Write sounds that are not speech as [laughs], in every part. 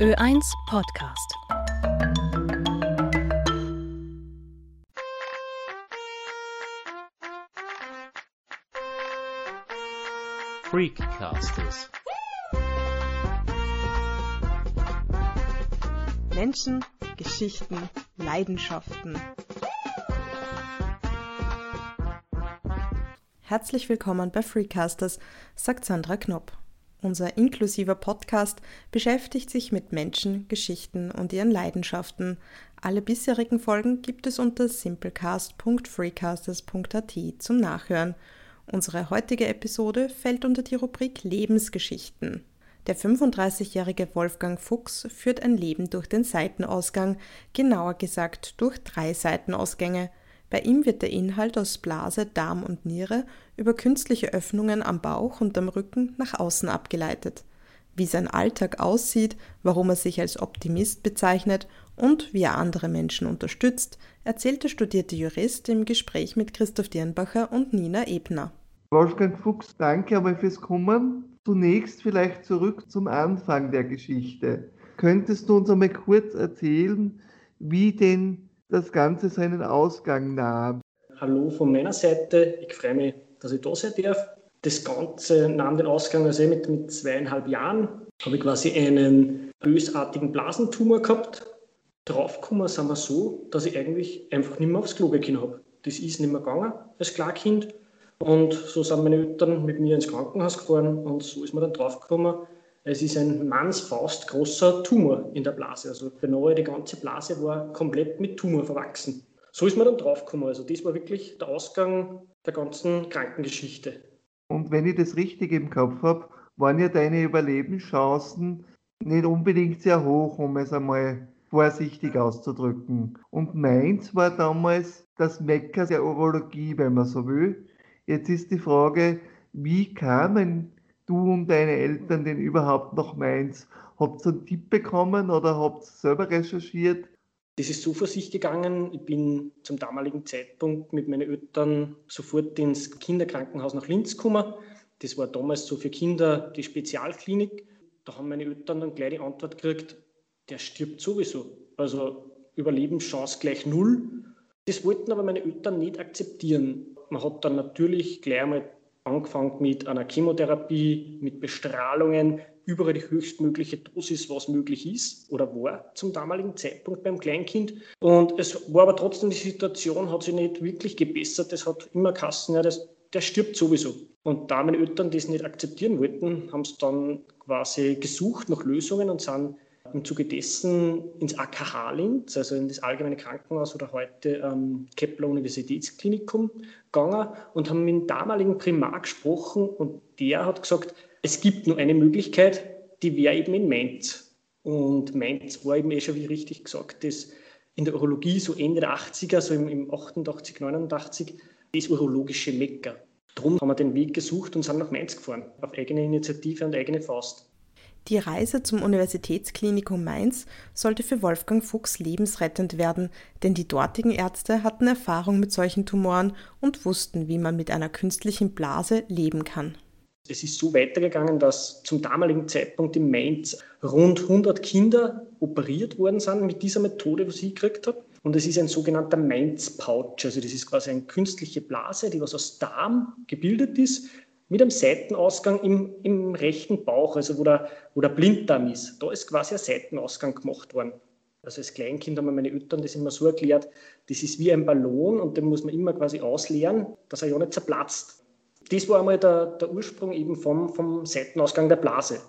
Ö1 Podcast. Freakcasters. Menschen, Geschichten, Leidenschaften. Herzlich willkommen bei Freecasters, sagt Sandra Knopp. Unser inklusiver Podcast beschäftigt sich mit Menschen, Geschichten und ihren Leidenschaften. Alle bisherigen Folgen gibt es unter simplecast.freecasters.at zum Nachhören. Unsere heutige Episode fällt unter die Rubrik Lebensgeschichten. Der 35-jährige Wolfgang Fuchs führt ein Leben durch den Seitenausgang, genauer gesagt durch drei Seitenausgänge. Bei ihm wird der Inhalt aus Blase, Darm und Niere über künstliche Öffnungen am Bauch und am Rücken nach außen abgeleitet. Wie sein Alltag aussieht, warum er sich als Optimist bezeichnet und wie er andere Menschen unterstützt, erzählt der studierte Jurist im Gespräch mit Christoph Dirnbacher und Nina Ebner. Wolfgang Fuchs, danke einmal fürs Kommen. Zunächst vielleicht zurück zum Anfang der Geschichte. Könntest du uns einmal kurz erzählen, wie denn das Ganze seinen Ausgang nahm. Hallo von meiner Seite. Ich freue mich, dass ich da sein darf. Das Ganze nahm den Ausgang also mit, mit zweieinhalb Jahren. Habe ich quasi einen bösartigen Blasentumor gehabt. Draufgekommen sind wir so, dass ich eigentlich einfach nicht mehr aufs Klo gehen habe. Das ist nicht mehr gegangen als Klarkind. Und so sind meine Eltern mit mir ins Krankenhaus gefahren und so ist man dann draufgekommen, es ist ein Mannsfaust großer Tumor in der Blase. Also beinahe die ganze Blase war komplett mit Tumor verwachsen. So ist man dann draufgekommen. Also das war wirklich der Ausgang der ganzen Krankengeschichte. Und wenn ich das richtig im Kopf habe, waren ja deine Überlebenschancen nicht unbedingt sehr hoch, um es einmal vorsichtig auszudrücken. Und meins war damals das Mecker der Urologie, wenn man so will. Jetzt ist die Frage, wie kamen du und deine Eltern denn überhaupt nach Mainz? Habt ihr einen Tipp bekommen oder habt ihr selber recherchiert? Das ist so vor sich gegangen. Ich bin zum damaligen Zeitpunkt mit meinen Eltern sofort ins Kinderkrankenhaus nach Linz gekommen. Das war damals so für Kinder die Spezialklinik. Da haben meine Eltern dann gleich die Antwort gekriegt, der stirbt sowieso. Also Überlebenschance gleich null. Das wollten aber meine Eltern nicht akzeptieren. Man hat dann natürlich gleich einmal angefangen mit einer Chemotherapie, mit Bestrahlungen, überall die höchstmögliche Dosis, was möglich ist oder war zum damaligen Zeitpunkt beim Kleinkind. Und es war aber trotzdem, die Situation hat sich nicht wirklich gebessert. Es hat immer Kassen, ja, der stirbt sowieso. Und da meine Eltern das nicht akzeptieren wollten, haben sie dann quasi gesucht nach Lösungen und sind im Zuge dessen ins AKH Linz, also in das Allgemeine Krankenhaus oder heute ähm, Kepler Universitätsklinikum gegangen und haben mit dem damaligen Primar gesprochen und der hat gesagt, es gibt nur eine Möglichkeit, die wäre eben in Mainz. Und Mainz war eben eh schon, wie richtig gesagt, das in der Urologie so Ende der 80er, so im, im 88, 89, das urologische Mekka. Darum haben wir den Weg gesucht und sind nach Mainz gefahren, auf eigene Initiative und eigene Faust. Die Reise zum Universitätsklinikum Mainz sollte für Wolfgang Fuchs lebensrettend werden, denn die dortigen Ärzte hatten Erfahrung mit solchen Tumoren und wussten, wie man mit einer künstlichen Blase leben kann. Es ist so weitergegangen, dass zum damaligen Zeitpunkt in Mainz rund 100 Kinder operiert worden sind mit dieser Methode, was ich gekriegt habe. Und es ist ein sogenannter Mainz-Pouch. Also das ist quasi eine künstliche Blase, die was aus Darm gebildet ist, mit einem Seitenausgang im, im rechten Bauch, also wo der, wo der Blinddarm ist. Da ist quasi ein Seitenausgang gemacht worden. Also als Kleinkind haben meine Eltern das immer so erklärt, das ist wie ein Ballon und den muss man immer quasi ausleeren, dass er ja nicht zerplatzt. Das war einmal der, der Ursprung eben vom, vom Seitenausgang der Blase.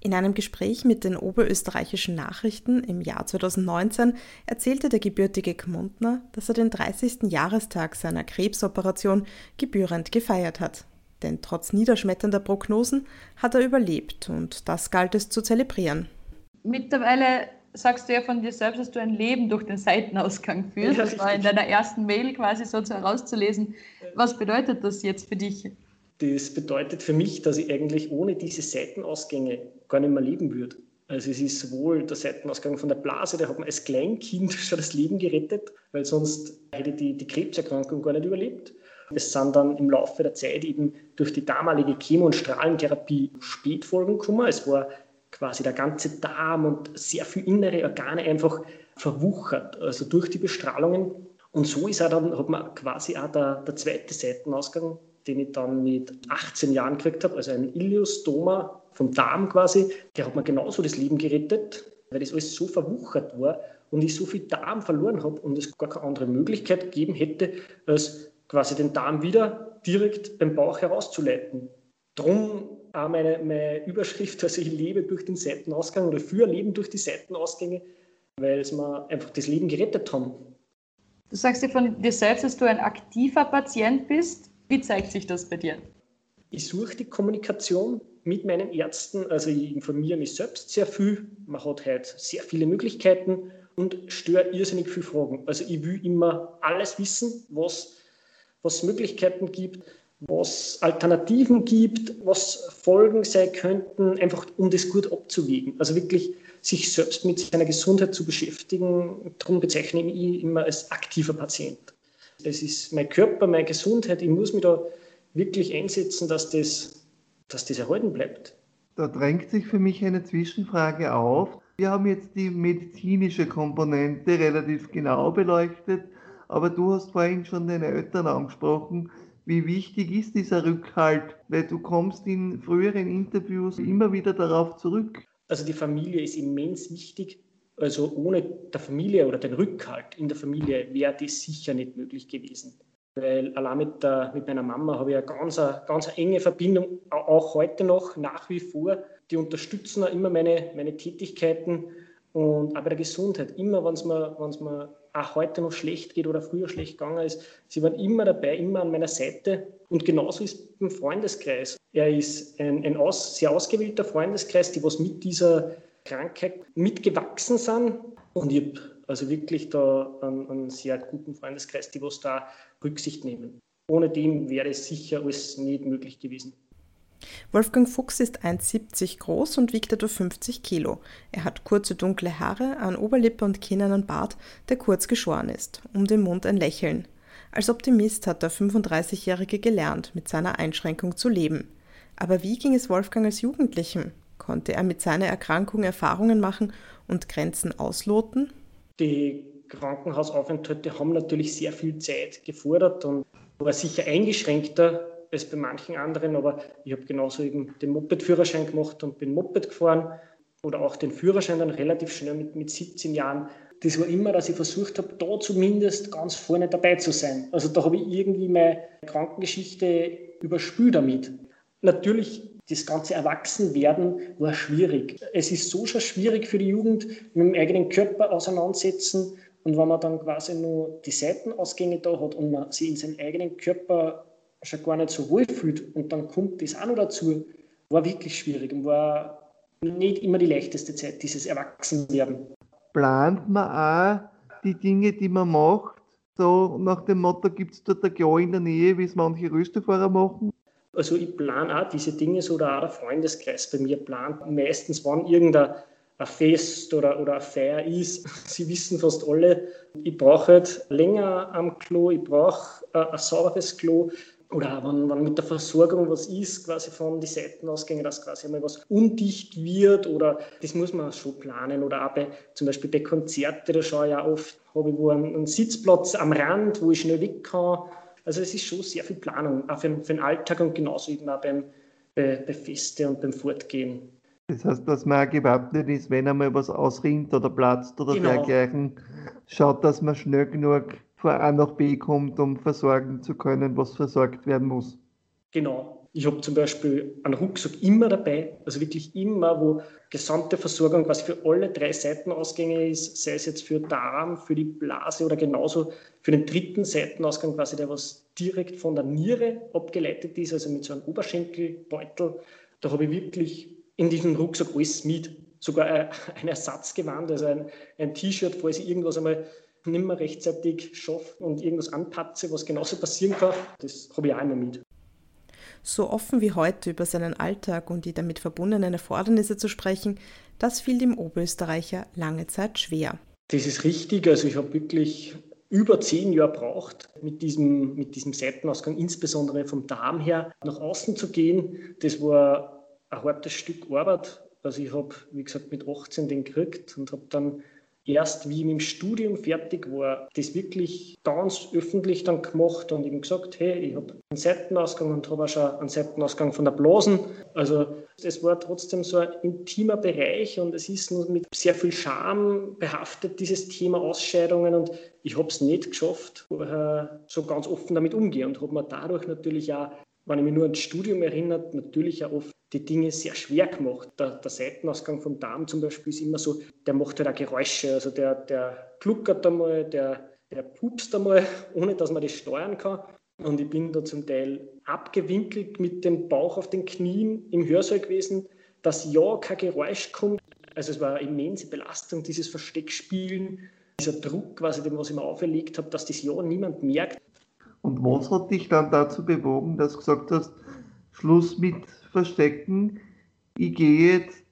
In einem Gespräch mit den oberösterreichischen Nachrichten im Jahr 2019 erzählte der gebürtige Gmundner, dass er den 30. Jahrestag seiner Krebsoperation gebührend gefeiert hat denn trotz niederschmetternder Prognosen hat er überlebt und das galt es zu zelebrieren. Mittlerweile sagst du ja von dir selbst, dass du ein Leben durch den Seitenausgang führst. das war in deiner ersten Mail quasi so herauszulesen. Was bedeutet das jetzt für dich? Das bedeutet für mich, dass ich eigentlich ohne diese Seitenausgänge gar nicht mehr leben würde. Also es ist sowohl der Seitenausgang von der Blase, der hat mir als Kleinkind [laughs] schon das Leben gerettet, weil sonst hätte ich die, die Krebserkrankung gar nicht überlebt. Es sind dann im Laufe der Zeit eben durch die damalige Chemo- und Strahlentherapie Spätfolgen gekommen. Es war quasi der ganze Darm und sehr viele innere Organe einfach verwuchert, also durch die Bestrahlungen. Und so ist er dann, hat man quasi auch der, der zweite Seitenausgang, den ich dann mit 18 Jahren gekriegt habe, also ein Iliostoma vom Darm quasi, der hat mir genauso das Leben gerettet, weil das alles so verwuchert war und ich so viel Darm verloren habe und es gar keine andere Möglichkeit gegeben hätte, als quasi den Darm wieder direkt beim Bauch herauszuleiten. Drum auch meine, meine Überschrift, [laughs] also ich lebe durch den Seitenausgang oder für Leben durch die Seitenausgänge, weil es mir einfach das Leben gerettet haben. Du sagst dir von dir selbst, dass du ein aktiver Patient bist. Wie zeigt sich das bei dir? Ich suche die Kommunikation mit meinen Ärzten. Also ich informiere mich selbst sehr viel. Man hat halt sehr viele Möglichkeiten und störe irrsinnig viele Fragen. Also ich will immer alles wissen, was was Möglichkeiten gibt, was Alternativen gibt, was Folgen sein könnten, einfach um das gut abzuwägen. Also wirklich sich selbst mit seiner Gesundheit zu beschäftigen. Darum bezeichne ich immer als aktiver Patient. Es ist mein Körper, meine Gesundheit. Ich muss mich da wirklich einsetzen, dass das, dass das erhalten bleibt. Da drängt sich für mich eine Zwischenfrage auf. Wir haben jetzt die medizinische Komponente relativ genau beleuchtet. Aber du hast vorhin schon deine Eltern angesprochen. Wie wichtig ist dieser Rückhalt? Weil du kommst in früheren Interviews immer wieder darauf zurück. Also die Familie ist immens wichtig. Also ohne der Familie oder den Rückhalt in der Familie wäre das sicher nicht möglich gewesen. Weil allein mit, der, mit meiner Mama habe ich eine ganz, eine ganz enge Verbindung, auch heute noch, nach wie vor. Die unterstützen auch immer meine, meine Tätigkeiten und auch bei der Gesundheit. Immer, wenn es mir, mir auch heute noch schlecht geht oder früher schlecht gegangen ist, sie waren immer dabei, immer an meiner Seite. Und genauso ist es im Freundeskreis. Er ist ein, ein aus, sehr ausgewählter Freundeskreis, die was mit dieser Krankheit mitgewachsen sind. Und ich habe also wirklich da einen, einen, sehr guten Freundeskreis, die was da Rücksicht nehmen. Ohne dem wäre es sicher alles nicht möglich gewesen. Wolfgang Fuchs ist 1,70 groß und wiegt etwa 50 Kilo. Er hat kurze dunkle Haare, an Oberlippe und Kinn einen Bart, der kurz geschoren ist, um den Mund ein Lächeln. Als Optimist hat der 35-Jährige gelernt, mit seiner Einschränkung zu leben. Aber wie ging es Wolfgang als Jugendlichen? Konnte er mit seiner Erkrankung Erfahrungen machen und Grenzen ausloten? Die Krankenhausaufenthalte haben natürlich sehr viel Zeit gefordert und war sicher eingeschränkter als bei manchen anderen, aber ich habe genauso eben den Moped-Führerschein gemacht und bin Moped gefahren oder auch den Führerschein dann relativ schnell mit, mit 17 Jahren. Das war immer, dass ich versucht habe, da zumindest ganz vorne dabei zu sein. Also da habe ich irgendwie meine Krankengeschichte überspült damit. Natürlich, das ganze Erwachsenwerden war schwierig. Es ist so schon schwierig für die Jugend, mit dem eigenen Körper auseinandersetzen. Und wenn man dann quasi nur die Seitenausgänge da hat und man sich in seinem eigenen Körper schon gar nicht so wohl fühlt und dann kommt das auch noch dazu, war wirklich schwierig und war nicht immer die leichteste Zeit, dieses Erwachsenwerden. Plant man auch die Dinge, die man macht, so nach dem Motto, gibt es dort ein Klo in der Nähe, wie es manche Röstefahrer machen? Also ich plane auch diese Dinge so, oder auch der Freundeskreis bei mir plant meistens, wann irgendein ein Fest oder, oder eine Feier ist. [laughs] Sie wissen fast alle, ich brauche halt länger am Klo, ich brauche ein sauberes Klo, oder wenn, wenn mit der Versorgung was ist, quasi von den Seitenausgängen, dass quasi einmal was undicht wird oder das muss man schon planen. Oder auch bei, zum Beispiel bei Konzerten, da schaue ich ja oft, habe ich wo einen, einen, Sitzplatz am Rand, wo ich schnell weg kann. Also es ist schon sehr viel Planung, auch für, für den Alltag und genauso eben auch beim, bei, bei Feste und beim Fortgehen. Das heißt, dass man auch gewappnet ist, wenn einmal was ausrinnt oder platzt oder genau. dergleichen, schaut, dass man schnell genug von A nach B kommt, um versorgen zu können, was versorgt werden muss. Genau. Ich habe zum Beispiel einen Rucksack immer dabei, also wirklich immer, wo gesamte Versorgung quasi für alle drei Seitenausgänge ist, sei es jetzt für Darm, für die Blase oder genauso für den dritten Seitenausgang quasi, der was direkt von der Niere abgeleitet ist, also mit so einem Oberschenkelbeutel. Da habe ich wirklich in diesem Rucksack alles mit. Sogar ein Ersatzgewand, also ein, ein T-Shirt, falls ich irgendwas einmal nicht mehr rechtzeitig schaffe und irgendwas anpatze, was genauso passieren kann, das habe ich auch immer mit. So offen wie heute über seinen Alltag und die damit verbundenen Erfordernisse zu sprechen, das fiel dem Oberösterreicher lange Zeit schwer. Das ist richtig. Also ich habe wirklich über zehn Jahre braucht, mit diesem, mit diesem Seitenausgang, insbesondere vom Darm her, nach außen zu gehen. Das war ein hartes Stück Arbeit Also ich habe, wie gesagt, mit 18 den gekriegt und habe dann erst, wie ich mit dem Studium fertig war, das wirklich ganz öffentlich dann gemacht und eben gesagt, hey, ich habe einen Seitenausgang und habe auch schon einen Seitenausgang von der Blasen. Also es war trotzdem so ein intimer Bereich und es ist nur mit sehr viel Scham behaftet, dieses Thema Ausscheidungen und ich habe es nicht geschafft, so ganz offen damit umgehen und habe mir dadurch natürlich auch wenn ich mich nur ans Studium erinnere, natürlich auch oft die Dinge sehr schwer gemacht. Der, der, Seitenausgang vom Darm zum Beispiel ist immer so, der macht halt auch Geräusche. Also der, der gluckert einmal, der, der pupst einmal, [laughs] ohne dass man das steuern kann. Und ich bin da zum Teil abgewinkelt mit dem Bauch auf den Knien im Hörsaal gewesen, dass ja kein Geräusch kommt. Also es war eine immense Belastung, dieses Versteckspielen, dieser Druck, quasi, den was ich mir auferlegt habe, dass das ja niemand merkt. Und was hat dich dann dazu bewogen, dass du gesagt hast, Schluss mit Verstecken, ich gehe jetzt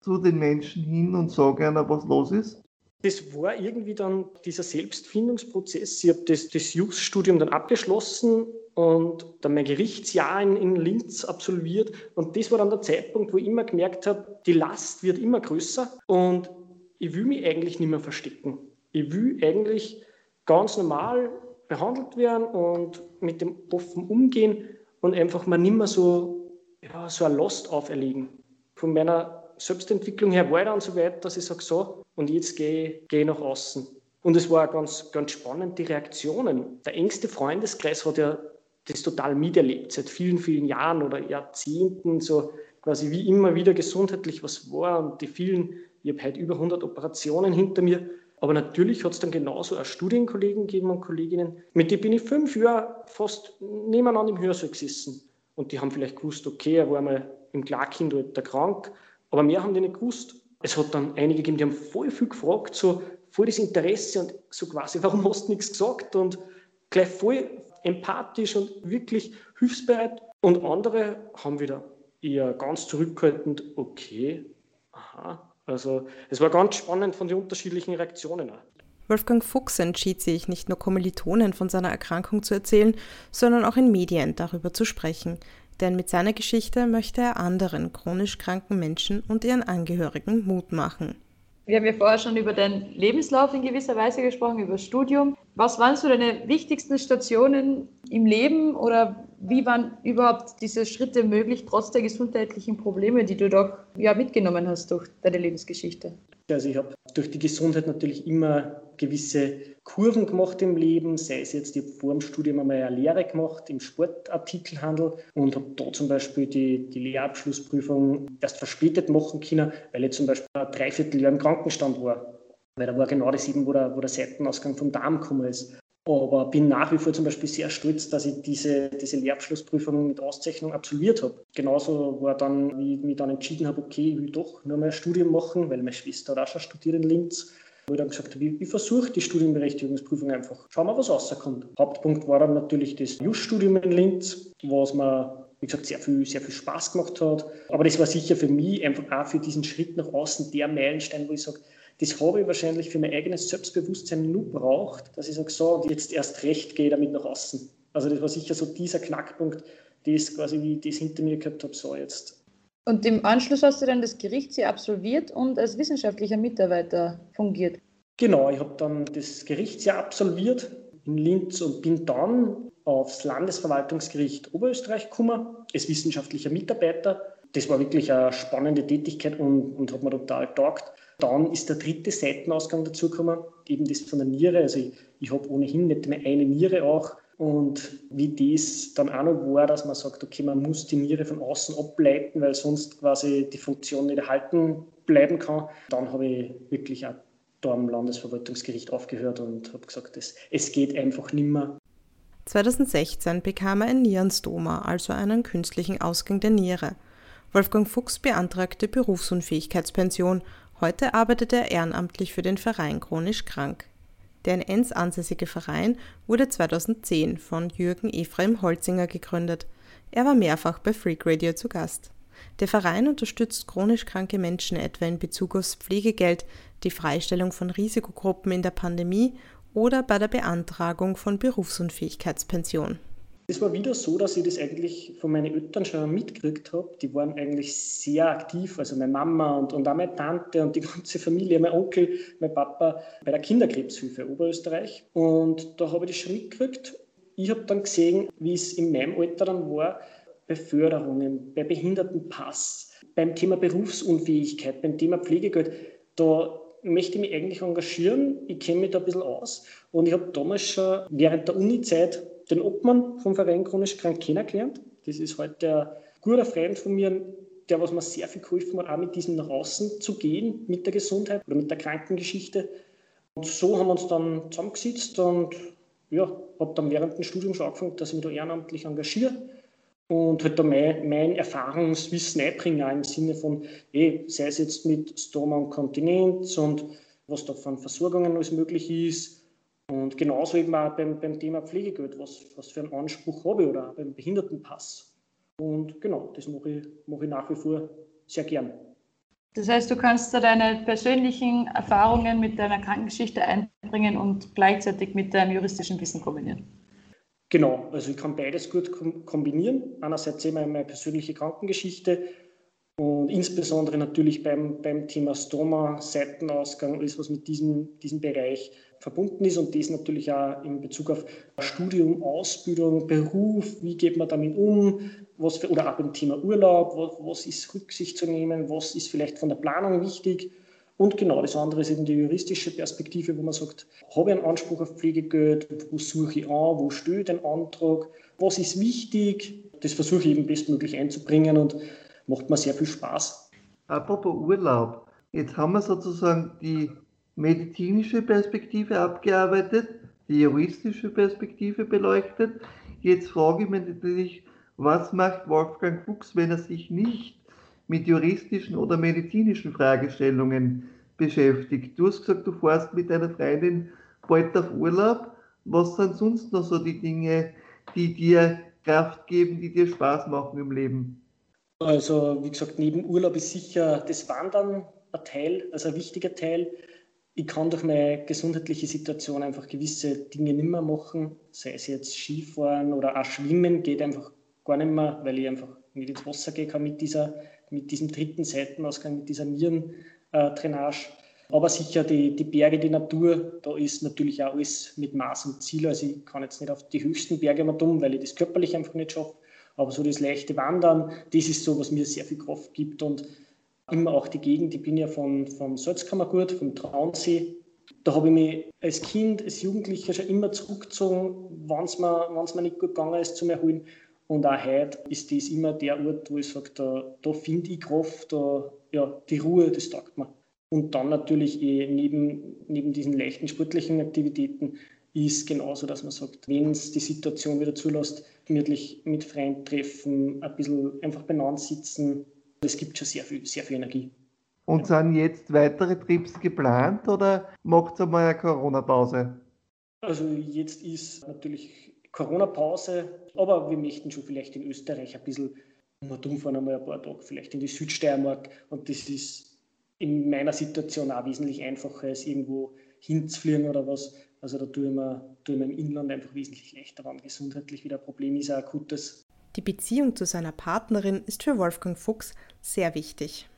zu den Menschen hin und sage einer, was los ist? Das war irgendwie dann dieser Selbstfindungsprozess. Ich habe das, das Jus-Studium dann abgeschlossen und dann mein Gerichtsjahr in, in Linz absolviert. Und das war dann der Zeitpunkt, wo ich immer gemerkt habe, die Last wird immer größer und ich will mich eigentlich nicht mehr verstecken. Ich will eigentlich ganz normal behandelt werden und mit dem offen umgehen und einfach mal nicht mehr so, ja, so ein Lost auferlegen. Von meiner Selbstentwicklung her war ich dann so weit, dass ich sage, so, und jetzt gehe, ich nach außen. Und es war ganz, ganz spannend, die Reaktionen. Der engste Freundeskreis hat ja das total miterlebt, seit vielen, vielen Jahren oder Jahrzehnten, so quasi wie immer wieder gesundheitlich was war. Und die vielen, ich habe heute über 100 Operationen hinter mir, aber natürlich hat es dann genauso auch Studienkollegen gegeben und Kolleginnen, mit denen bin ich fünf Jahre fast nebeneinander im Hörsaal gesessen. Und die haben vielleicht gewusst, okay, er war mal im Klarkindalter krank, aber mehr haben die nicht gewusst. Es hat dann einige gegeben, die haben voll viel gefragt, so voll das Interesse und so quasi, warum hast du nichts gesagt? Und gleich voll empathisch und wirklich hilfsbereit. Und andere haben wieder eher ganz zurückhaltend, okay, aha, also es war ganz spannend von den unterschiedlichen Reaktionen. Wolfgang Fuchs entschied sich, nicht nur Kommilitonen von seiner Erkrankung zu erzählen, sondern auch in Medien darüber zu sprechen. Denn mit seiner Geschichte möchte er anderen chronisch kranken Menschen und ihren Angehörigen Mut machen. Wir haben ja vorher schon über deinen Lebenslauf in gewisser Weise gesprochen, über das Studium. Was waren so deine wichtigsten Stationen im Leben oder wie waren überhaupt diese Schritte möglich, trotz der gesundheitlichen Probleme, die du doch ja, mitgenommen hast durch deine Lebensgeschichte? Also ich habe durch die Gesundheit natürlich immer gewisse Kurven gemacht im Leben, sei es jetzt, ich habe vor dem Studium einmal eine Lehre gemacht im Sportartikelhandel und habe da zum Beispiel die, die Lehrabschlussprüfung erst verspätet machen können, weil ich zum Beispiel ein Dreivierteljahr im Krankenstand war. Weil da war genau das eben, wo der, wo der Seitenausgang vom Darm gekommen ist. Aber bin nach wie vor zum Beispiel sehr stolz, dass ich diese, diese Lehrabschlussprüfung mit Auszeichnung absolviert habe. Genauso war dann, wie ich mich dann entschieden habe, okay, ich will doch nur mal ein Studium machen, weil meine Schwester hat auch schon studiert in Linz. Wo ich dann gesagt habe, ich, ich versuche die Studienberechtigungsprüfung einfach. Schauen wir, was rauskommt. Hauptpunkt war dann natürlich das Just-Studium in Linz, was mir wie gesagt, sehr viel, sehr viel Spaß gemacht hat. Aber das war sicher für mich einfach auch für diesen Schritt nach außen der Meilenstein, wo ich sage, das habe ich wahrscheinlich für mein eigenes Selbstbewusstsein nur braucht, dass ich sage, so, jetzt erst recht gehe damit nach außen. Also das war sicher so dieser Knackpunkt, das quasi wie ich das hinter mir gehabt habe, so jetzt. Und im Anschluss hast du dann das Gerichtsjahr absolviert und als wissenschaftlicher Mitarbeiter fungiert. Genau, ich habe dann das Gerichtsjahr absolviert in Linz und bin dann aufs Landesverwaltungsgericht Oberösterreich gekommen als wissenschaftlicher Mitarbeiter. Das war wirklich eine spannende Tätigkeit und, und hat mir total taugt. Dann ist der dritte Seitenausgang dazugekommen, eben das von der Niere. Also ich, ich habe ohnehin nicht mehr eine Niere auch. Und wie das dann auch noch war, dass man sagt, okay, man muss die Niere von außen ableiten, weil sonst quasi die Funktion nicht erhalten bleiben kann. Dann habe ich wirklich auch da am Landesverwaltungsgericht aufgehört und habe gesagt, es, es geht einfach nimmer. 2016 bekam er ein Nierenstoma, also einen künstlichen Ausgang der Niere. Wolfgang Fuchs beantragte Berufsunfähigkeitspension Heute arbeitet er ehrenamtlich für den Verein Chronisch Krank. Der in Enns ansässige Verein wurde 2010 von Jürgen Ephraim Holzinger gegründet. Er war mehrfach bei Freak Radio zu Gast. Der Verein unterstützt chronisch kranke Menschen etwa in Bezug aufs Pflegegeld, die Freistellung von Risikogruppen in der Pandemie oder bei der Beantragung von Berufsunfähigkeitspension. Es war wieder so, dass ich das eigentlich von meinen Eltern schon mitgekriegt habe. Die waren eigentlich sehr aktiv, also meine Mama und, und auch meine Tante und die [laughs] ganze Familie, mein Onkel, mein Papa bei der Kinderkrebshilfe Oberösterreich. Und da habe ich das schon mitgekriegt. Ich habe dann gesehen, wie es in meinem Alter dann war, bei Förderungen, bei Behindertenpass, beim Thema Berufsunfähigkeit, beim Thema Pflegegeld. Da möchte ich mich eigentlich engagieren. Ich kenne mich da ein bisschen aus. Und ich habe damals schon während der Uni-Zeit den Obmann vom Verein Chronisch Krank kennengelernt. Das ist heute ein guter Freund von mir, der was mir sehr viel geholfen hat, auch mit diesem nach außen zu gehen, mit der Gesundheit oder mit der Krankengeschichte. Und so haben wir uns dann zusammengesetzt und ja, habe dann während dem Studium schon angefangen, dass ich mich da ehrenamtlich engagiere und halt da mein, mein Erfahrungswissen einbringe, im Sinne von, eh, sei es jetzt mit Stoma und Kontinenz und was da von Versorgungen alles möglich ist, und genauso eben auch beim, beim Thema Pflegegeld, was, was für einen Anspruch habe ich oder auch beim Behindertenpass. Und genau, das mache ich, mache ich nach wie vor sehr gern. Das heißt, du kannst da deine persönlichen Erfahrungen mit deiner Krankengeschichte einbringen und gleichzeitig mit deinem juristischen Wissen kombinieren. Genau, also ich kann beides gut kombinieren. Einerseits eben meine persönliche Krankengeschichte und insbesondere natürlich beim, beim Thema Stoma, Seitenausgang, alles was mit diesem, diesem Bereich verbunden ist und das natürlich auch in Bezug auf Studium, Ausbildung, Beruf, wie geht man damit um, was für, oder auch beim Thema Urlaub, was, was ist Rücksicht zu nehmen, was ist vielleicht von der Planung wichtig. Und genau das andere ist eben die juristische Perspektive, wo man sagt, habe ich einen Anspruch auf Pflegegeld, wo suche ich an, wo stehe ich den Antrag, was ist wichtig, das versuche ich eben bestmöglich einzubringen und macht mir sehr viel Spaß. Apropos Urlaub, jetzt haben wir sozusagen die medizinische Perspektive abgearbeitet, die juristische Perspektive beleuchtet. Jetzt frage ich mich natürlich, was macht Wolfgang Fuchs, wenn er sich nicht mit juristischen oder medizinischen Fragestellungen beschäftigt? Du hast gesagt, du fährst mit deiner Freundin bald auf Urlaub. Was sind sonst noch so die Dinge, die dir Kraft geben, die dir Spaß machen im Leben? Also, wie gesagt, neben Urlaub ist sicher das Wandern ein Teil, also ein wichtiger Teil ich kann durch meine gesundheitliche Situation einfach gewisse Dinge nicht mehr machen, sei es jetzt Skifahren oder auch Schwimmen, geht einfach gar nicht mehr, weil ich einfach nicht ins Wasser gehen kann mit, dieser, mit diesem dritten Seitenausgang, mit dieser Nierendrainage. Aber sicher die, die Berge, die Natur, da ist natürlich auch alles mit Maß und Ziel. Also ich kann jetzt nicht auf die höchsten Berge mal tun, weil ich das körperlich einfach nicht schaffe. Aber so das leichte Wandern, das ist so, was mir sehr viel Kraft gibt. Und immer auch die Gegend. Ich bin ja von, vom Salzkammergut, vom Traunsee. Da habe ich mich als Kind, als Jugendlicher schon immer zurückgezogen, wenn es mir, mir nicht gut gegangen ist, zum Erholen. Und auch heute ist das immer der Ort, wo ich sage, da, da finde ich Kraft, da, ja, die Ruhe, das taugt mir. Und dann natürlich eh neben, neben diesen leichten sportlichen Aktivitäten ist genauso, dass man sagt, wenn es die Situation wieder zulässt, gemütlich mit Freunden treffen, ein bisschen einfach beieinander sitzen, es gibt schon sehr viel, sehr viel Energie. Und sind jetzt weitere Trips geplant oder macht es einmal eine Corona-Pause? Also jetzt ist natürlich Corona-Pause, aber wir möchten schon vielleicht in Österreich ein bisschen mal dumm fahren, einmal ein paar Tage, vielleicht in die Südsteiermark. Und das ist in meiner Situation auch wesentlich einfacher, als irgendwo hinzufliegen oder was. Also da tue ich mir, tue ich mir im Inland einfach wesentlich leichter, wenn gesundheitlich wieder ein Problem ist, ein akutes. Die Beziehung zu seiner Partnerin ist für Wolfgang Fuchs sehr wichtig.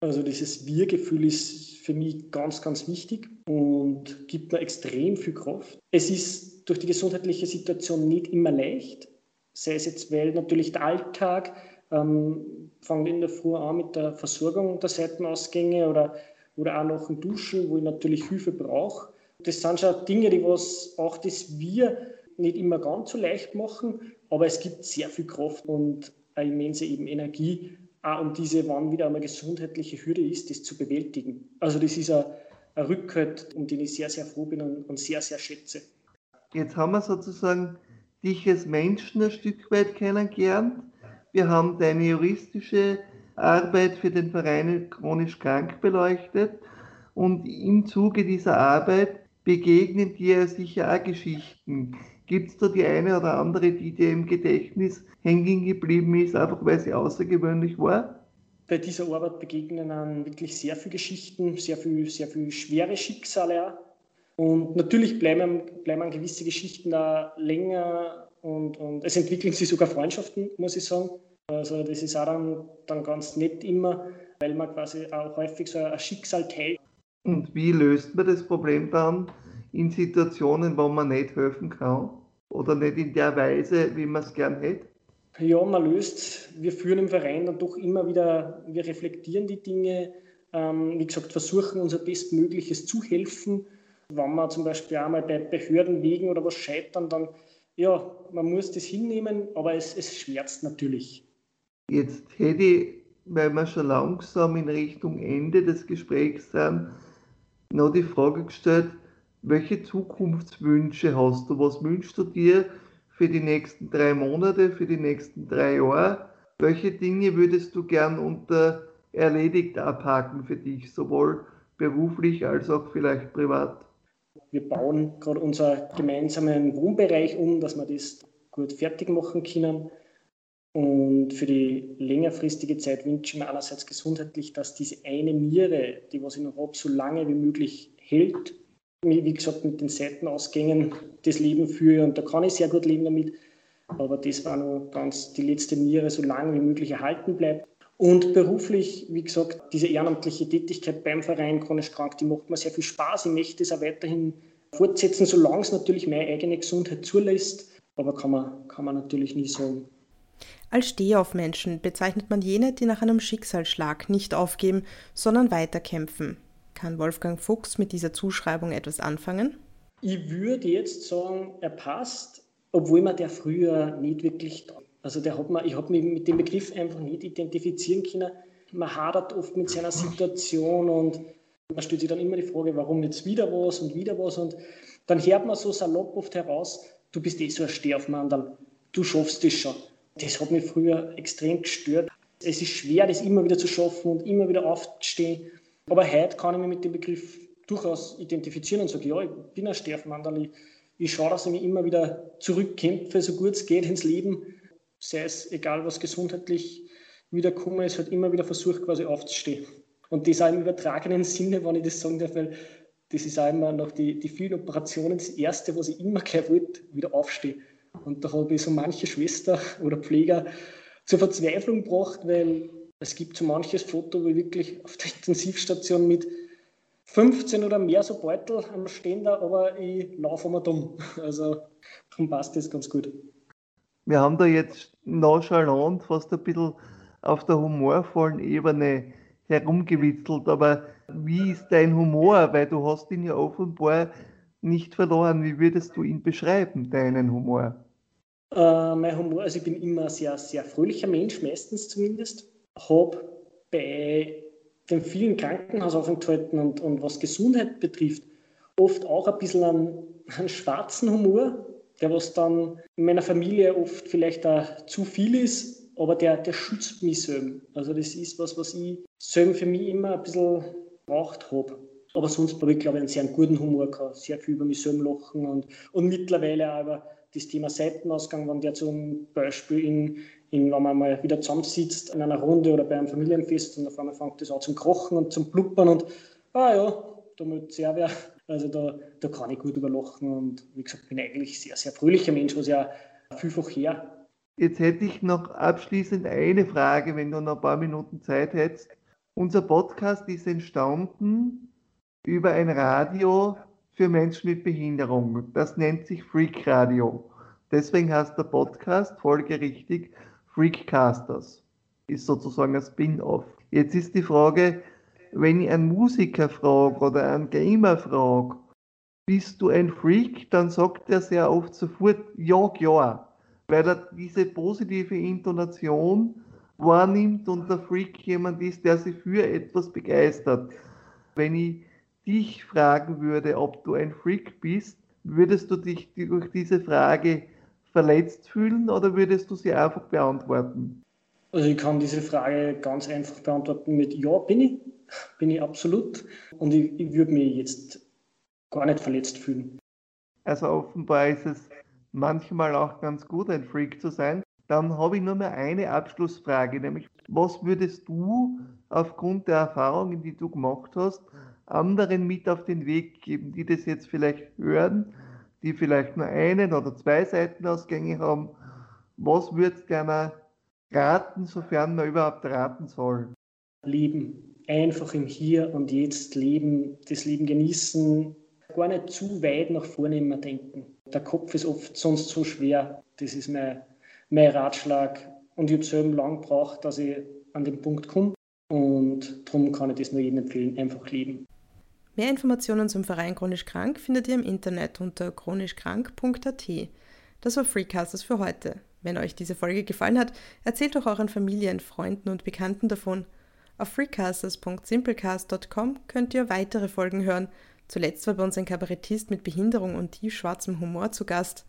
Also dieses Wir-Gefühl ist für mich ganz, ganz wichtig und gibt mir extrem viel Kraft. Es ist durch die gesundheitliche Situation nicht immer leicht, sei es jetzt, weil natürlich der Alltag ähm, fängt in der Früh an mit der Versorgung der Seitenausgänge oder, oder auch noch ein Duschen, wo ich natürlich Hilfe brauche. Das sind schon Dinge, die was auch das Wir nicht immer ganz so leicht machen, aber es gibt sehr viel Kraft und eine immense eben Energie, auch um diese, wann wieder einmal gesundheitliche Hürde ist, das zu bewältigen. Also das ist ein, Rückhalt, um den ich sehr, sehr froh bin und, und sehr, sehr schätze. Jetzt haben wir sozusagen dich als Menschen ein Stück weit kennengelernt. Wir haben deine juristische Arbeit für den Verein Chronisch Krank beleuchtet und im Zuge dieser Arbeit begegnen dir sicher auch Geschichten. Gibt es da die eine oder andere, die dir im Gedächtnis hängen geblieben ist, einfach weil sie außergewöhnlich war? Bei dieser Arbeit begegnen einem wirklich sehr viele Geschichten, sehr viele sehr viel schwere Schicksale auch. Und natürlich bleiben, bleiben gewisse Geschichten da länger und, und es entwickeln sich sogar Freundschaften, muss ich sagen. Also das ist auch dann, dann ganz nett immer, weil man quasi auch häufig so ein Schicksal teilt. Und wie löst man das Problem dann in Situationen, wo man nicht helfen kann? Oder nicht in der Weise, wie man es gern hätte? Ja, man löst, wir führen im Verein dann doch immer wieder, wir reflektieren die Dinge, ähm, wie gesagt, versuchen unser Bestmögliches zu helfen. Wenn wir zum Beispiel einmal bei Behörden wegen oder was scheitern, dann, ja, man muss das hinnehmen, aber es, es schmerzt natürlich. Jetzt hätte ich, weil wir schon langsam in Richtung Ende des Gesprächs sind, noch die Frage gestellt, welche Zukunftswünsche hast du? Was wünschst du dir für die nächsten drei Monate, für die nächsten drei Jahre? Welche Dinge würdest du gern unter erledigt abhaken für dich, sowohl beruflich als auch vielleicht privat? Wir bauen gerade unseren gemeinsamen Wohnbereich um, dass wir das gut fertig machen können. Und für die längerfristige Zeit wünsche ich mir einerseits gesundheitlich, dass diese eine Niere, die was ich noch habe, so lange wie möglich hält. Wie gesagt, mit den Seitenausgängen das Leben führe und da kann ich sehr gut leben damit. Aber das war noch ganz die letzte Niere so lange wie möglich erhalten bleibt. Und beruflich, wie gesagt, diese ehrenamtliche Tätigkeit beim Verein Chronisch Krank, die macht mir sehr viel Spaß. Ich möchte es auch weiterhin fortsetzen, solange es natürlich meine eigene Gesundheit zulässt. Aber kann man, kann man natürlich nie sagen. Als Stehaufmenschen bezeichnet man jene, die nach einem Schicksalsschlag nicht aufgeben, sondern weiterkämpfen. Kann Wolfgang Fuchs mit dieser Zuschreibung etwas anfangen? Ich würde jetzt sagen, er passt, obwohl man der früher nicht wirklich also der hat man, ich habe mich mit dem Begriff einfach nicht identifizieren können. Man hadert oft mit seiner Situation und man stellt sich dann immer die Frage, warum jetzt wieder was und wieder was. Und dann hört man so salopp oft heraus, du bist eh so ein Stehaufmandel, du schaffst das schon. Das hat mich früher extrem gestört. Es ist schwer, das immer wieder zu schaffen und immer wieder aufzustehen. Aber heute kann ich mich mit dem Begriff durchaus identifizieren und sagen, ja, ich bin ein Stehaufmandel. Ich, ich schaue, dass ich mich immer wieder zurückkämpfe, so gut es geht ins Leben sei es egal, was gesundheitlich wiederkommen ist, halt immer wieder versucht, quasi aufzustehen. Und das auch im übertragenen Sinne, wenn ich das sagen darf, weil das ist auch immer nach die, die vielen Operationen das Erste, was ich immer gleich wollte, wieder aufstehen. Und da habe ich so manche Schwester oder Pfleger zur Verzweiflung gebracht, weil es gibt so manches Foto, wo ich wirklich auf der Intensivstation mit 15 oder mehr so Beutel am Ständer, aber ich laufe immer dumm. [laughs] Also darum passt das ganz gut. Wir haben da jetzt nonchalant fast ein bisschen auf der humorvollen Ebene herumgewitzelt, aber wie ist dein Humor? Weil du hast ihn ja offenbar nicht verloren. Wie würdest du ihn beschreiben, deinen Humor? Äh, mein Humor, also ich bin immer ein sehr, sehr fröhlicher Mensch, meistens zumindest. Habe bei den vielen Krankenhausaufenthalten und, und was Gesundheit betrifft, oft auch ein bisschen einen, einen schwarzen Humor, der was dann in meiner Familie oft vielleicht auch zu viel ist, aber der, der schützt mich selber. Also das ist was, was ich selber für mich immer ein bisschen braucht habe. Aber sonst habe ich, glaube ich, einen sehr guten Humor gehabt, sehr viel über mich selber lachen und, und mittlerweile auch über das Thema Seitenausgang, wenn der zum Beispiel in, in, wenn man mal wieder zusammensitzt in einer Runde oder bei einem Familienfest und auf einmal fängt das an zum Krochen und zum Blubbern und ah ja, da sehr wer also da, da kann ich gut überlachen und wie gesagt, bin eigentlich sehr, sehr fröhlicher Mensch, was ja vielfach her. Jetzt hätte ich noch abschließend eine Frage, wenn du noch ein paar Minuten Zeit hättest. Unser Podcast ist entstanden über ein Radio für Menschen mit Behinderung. Das nennt sich Freak Radio. Deswegen heißt der Podcast folgerichtig Freakcasters. Ist sozusagen ein Spin-off. Jetzt ist die Frage, wenn ich einen Musiker frage oder einen Gamer frage, bist du ein Freak, dann sagt er sehr oft sofort ja, ja, weil er diese positive Intonation wahrnimmt und der Freak jemand ist, der sich für etwas begeistert. Wenn ich dich fragen würde, ob du ein Freak bist, würdest du dich durch diese Frage verletzt fühlen oder würdest du sie einfach beantworten? Also ich kann diese Frage ganz einfach beantworten mit Ja, bin ich [laughs] bin ich absolut. Und ich, ich würde mich jetzt gar nicht verletzt fühlen. Also offenbar ist es manchmal auch ganz gut, ein Freak zu sein. Dann habe ich nur mehr eine Abschlussfrage, nämlich was würdest du aufgrund der Erfahrungen, die du gemacht hast, anderen mit auf den Weg geben, die das jetzt vielleicht hören, die vielleicht nur einen oder zwei Seitenausgänge haben. Was würdest du gerne raten, sofern man überhaupt raten soll? Leben. Einfach im Hier und Jetzt leben, das Leben genießen, gar nicht zu weit nach vorne immer denken. Der Kopf ist oft sonst so schwer. Das ist mein, mein Ratschlag. Und ich habe selber lang gebraucht, dass ich an den Punkt komme. Und darum kann ich das nur jedem empfehlen, einfach leben. Mehr Informationen zum Verein Chronisch Krank findet ihr im Internet unter chronischkrank.at. Das war Freecasters für heute. Wenn euch diese Folge gefallen hat, erzählt doch euren Familien, Freunden und Bekannten davon. Auf freecasters.simplecast.com könnt ihr weitere Folgen hören. Zuletzt war bei uns ein Kabarettist mit Behinderung und tiefschwarzem Humor zu Gast.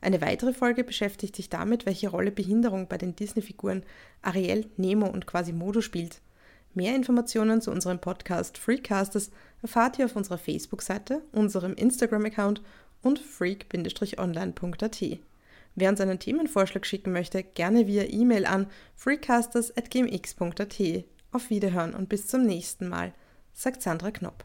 Eine weitere Folge beschäftigt sich damit, welche Rolle Behinderung bei den Disney-Figuren Ariel, Nemo und Quasimodo spielt. Mehr Informationen zu unserem Podcast Freecasters erfahrt ihr auf unserer Facebook-Seite, unserem Instagram-Account und freak-online.at. Wer uns einen Themenvorschlag schicken möchte, gerne via E-Mail an freecasters.gmx.at. Auf Wiederhören und bis zum nächsten Mal, sagt Sandra Knopp.